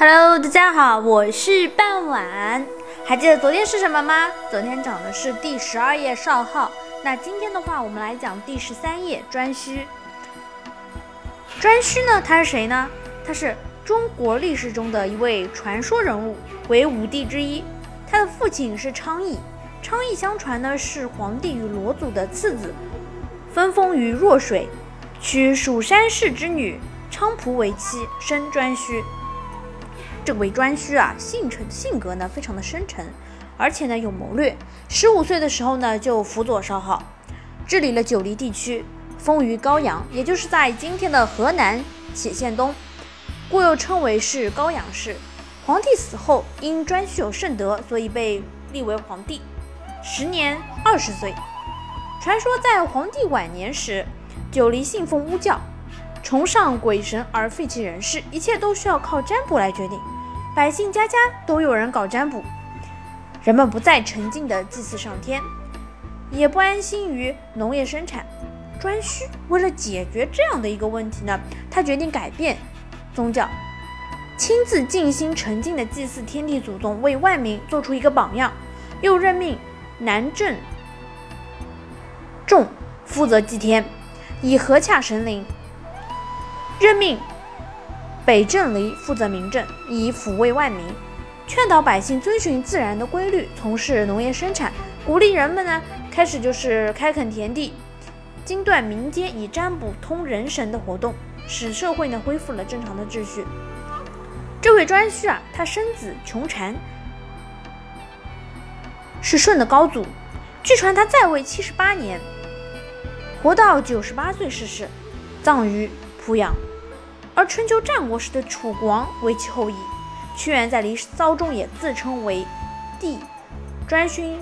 Hello，大家好，我是半晚。还记得昨天是什么吗？昨天讲的是第十二页少昊。那今天的话，我们来讲第十三页颛顼。颛顼呢，他是谁呢？他是中国历史中的一位传说人物，为五帝之一。他的父亲是昌邑，昌邑相传呢是黄帝与罗祖的次子，分封于若水，娶蜀山氏之女菖蒲为妻，生颛顼。这位颛顼啊，性沉性格呢非常的深沉，而且呢有谋略。十五岁的时候呢，就辅佐少昊，治理了九黎地区，封于高阳，也就是在今天的河南杞县东，故又称为是高阳氏。皇帝死后，因颛顼有圣德，所以被立为皇帝。时年二十岁。传说在皇帝晚年时，九黎信奉巫教，崇尚鬼神而废弃人事，一切都需要靠占卜来决定。百姓家家都有人搞占卜，人们不再沉静的祭祀上天，也不安心于农业生产。颛顼为了解决这样的一个问题呢，他决定改变宗教，亲自静心沉静的祭祀天地祖宗，为万民做出一个榜样。又任命南郑仲负责祭天，以和洽神灵。任命。北郑离负责民政，以抚慰万民，劝导百姓遵循自然的规律，从事农业生产，鼓励人们呢开始就是开垦田地，经断民间以占卜通人神的活动，使社会呢恢复了正常的秩序。这位颛顼啊，他生子穷禅，是舜的高祖，据传他在位七十八年，活到九十八岁逝世，葬于濮阳。而春秋战国时的楚王为其后裔，屈原在《离骚》中也自称为帝颛顼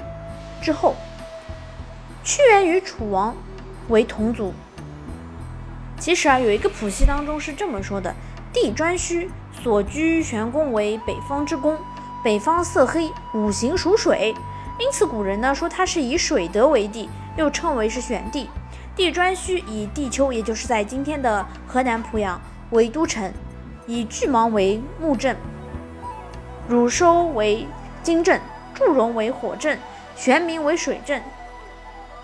之后。屈原与楚王为同族。其实啊，有一个谱系当中是这么说的：帝颛顼所居玄宫为北方之宫，北方色黑，五行属水，因此古人呢说他是以水德为帝，又称为是选帝。帝颛顼以地丘，也就是在今天的河南濮阳。为都城，以巨芒为木镇，汝收为金镇，祝融为火镇，玄冥为水镇，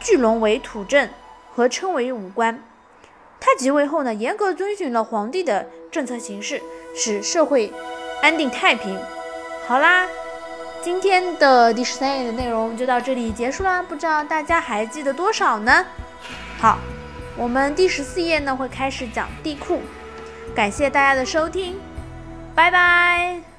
巨龙为土镇，合称为五官。他即位后呢，严格遵循了皇帝的政策形式，使社会安定太平。好啦，今天的第十三页的内容就到这里结束啦，不知道大家还记得多少呢？好，我们第十四页呢会开始讲地库。感谢大家的收听，拜拜。